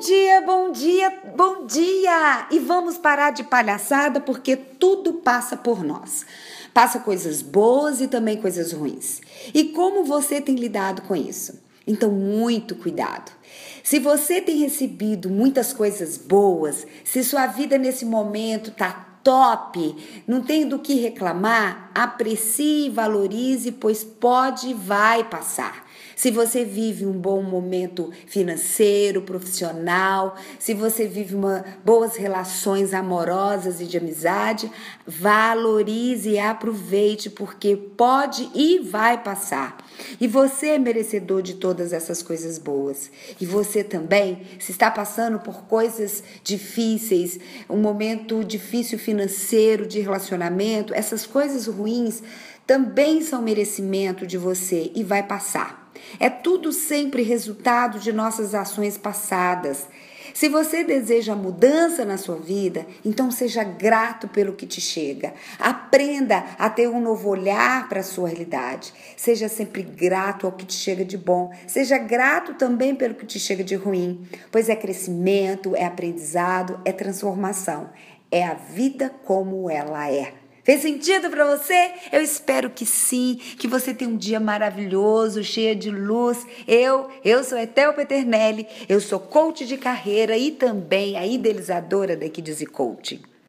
dia, bom dia, bom dia! E vamos parar de palhaçada porque tudo passa por nós. Passa coisas boas e também coisas ruins. E como você tem lidado com isso? Então, muito cuidado. Se você tem recebido muitas coisas boas, se sua vida nesse momento tá top, não tem do que reclamar, aprecie e valorize, pois pode e vai passar. Se você vive um bom momento financeiro, profissional, se você vive uma, boas relações amorosas e de amizade, valorize e aproveite, porque pode e vai passar. E você é merecedor de todas essas coisas boas. E você também, se está passando por coisas difíceis, um momento difícil financeiro, de relacionamento, essas coisas ruins também são merecimento de você e vai passar. É tudo sempre resultado de nossas ações passadas. Se você deseja mudança na sua vida, então seja grato pelo que te chega. Aprenda a ter um novo olhar para a sua realidade. Seja sempre grato ao que te chega de bom. Seja grato também pelo que te chega de ruim, pois é crescimento, é aprendizado, é transformação. É a vida como ela é. Fez sentido para você? Eu espero que sim, que você tenha um dia maravilhoso, cheio de luz. Eu, eu sou Etel Peternelli, eu sou coach de carreira e também a idealizadora da Equidize Coaching.